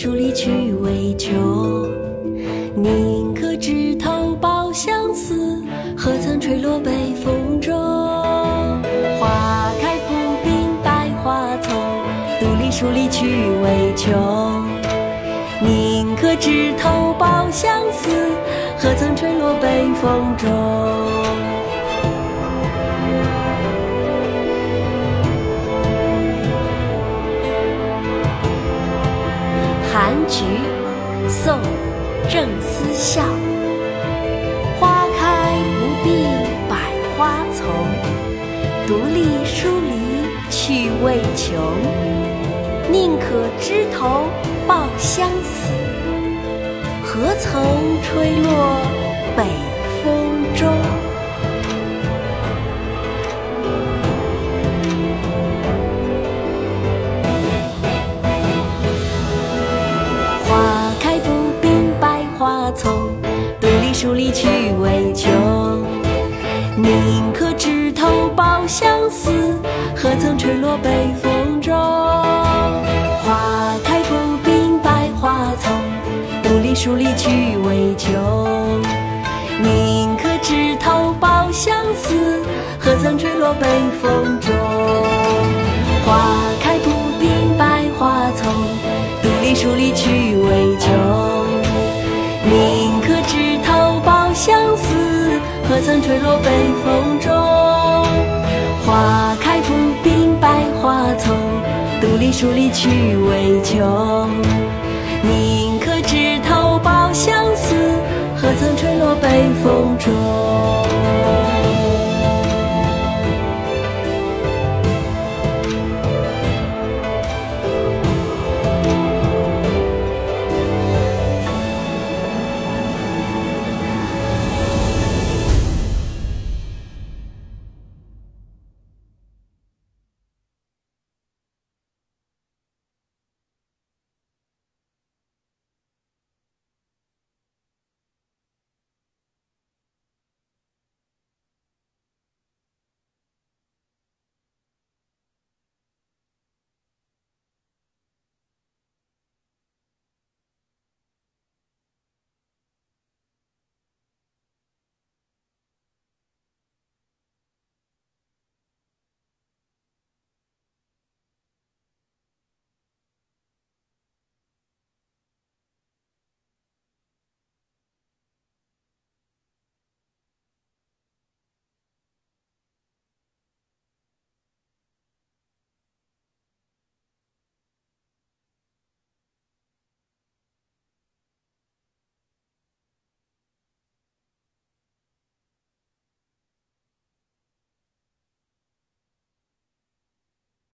书里去为穷。宁可枝头抱相思，何曾吹落北风中。花开不并百花丛，独立书里去为穷。宁可枝头抱相思，何曾吹落北风中。正·思笑。花开不避百花丛，独立疏篱趣未穷。宁可枝头抱香死，何曾吹落北独立疏篱趣未穷。宁可枝头抱香死，何曾吹落北风中。花开不并百花丛，独立疏篱趣未穷。宁可枝头抱香死，何曾吹落北风中。花开不并百花丛，独立疏篱趣未穷。宁曾吹落北风中。花开不并百花丛，独立疏篱趣未穷。宁可枝头抱香死，何曾吹落北风中。